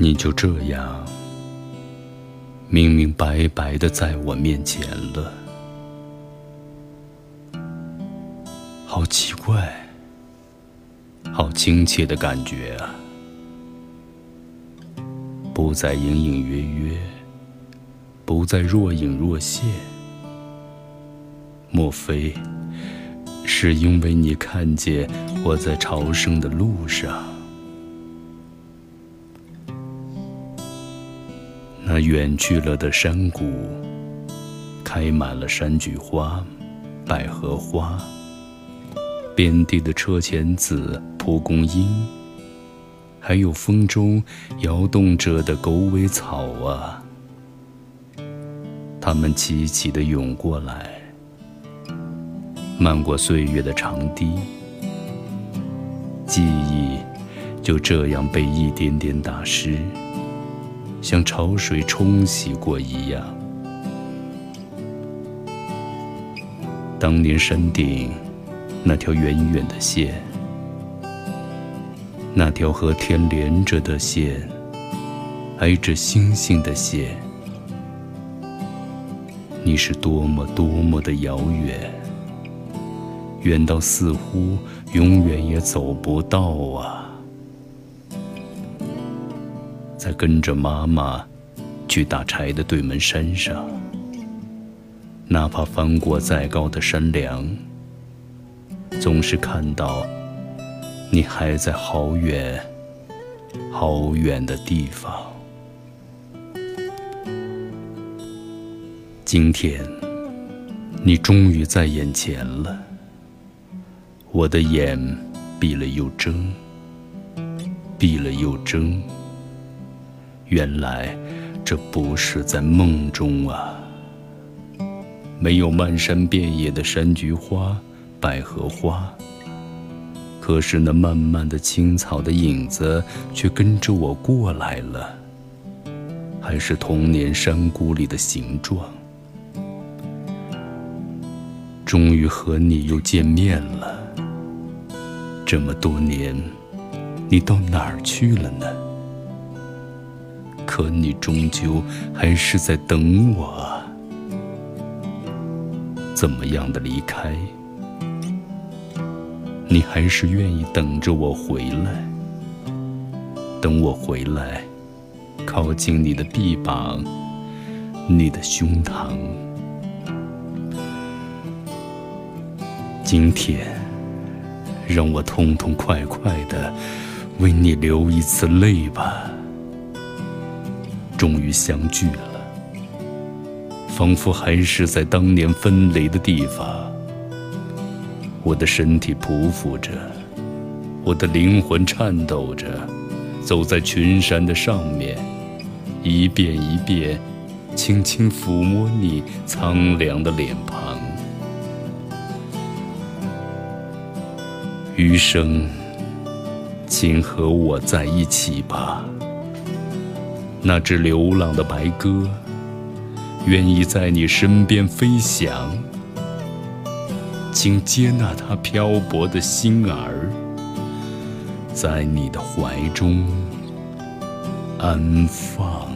你就这样明明白白的在我面前了，好奇怪，好亲切的感觉啊！不再隐隐约约，不再若隐若现，莫非是因为你看见我在朝圣的路上？远去了的山谷，开满了山菊花、百合花，遍地的车前子、蒲公英，还有风中摇动着的狗尾草啊，它们齐齐地涌过来，漫过岁月的长堤，记忆就这样被一点点打湿。像潮水冲洗过一样。当年山顶那条远远的线，那条和天连着的线，挨着星星的线，你是多么多么的遥远，远到似乎永远也走不到啊！跟着妈妈去打柴的对门山上，哪怕翻过再高的山梁，总是看到你还在好远好远的地方。今天，你终于在眼前了，我的眼闭了又睁，闭了又睁。原来，这不是在梦中啊！没有漫山遍野的山菊花、百合花，可是那漫漫的青草的影子却跟着我过来了，还是童年山谷里的形状。终于和你又见面了，这么多年，你到哪儿去了呢？可你终究还是在等我，怎么样的离开？你还是愿意等着我回来，等我回来，靠近你的臂膀，你的胸膛。今天，让我痛痛快快的为你流一次泪吧。终于相聚了，仿佛还是在当年分离的地方。我的身体匍匐着，我的灵魂颤抖着，走在群山的上面，一遍一遍，轻轻抚摸你苍凉的脸庞。余生，请和我在一起吧。那只流浪的白鸽，愿意在你身边飞翔，请接纳它漂泊的心儿，在你的怀中安放。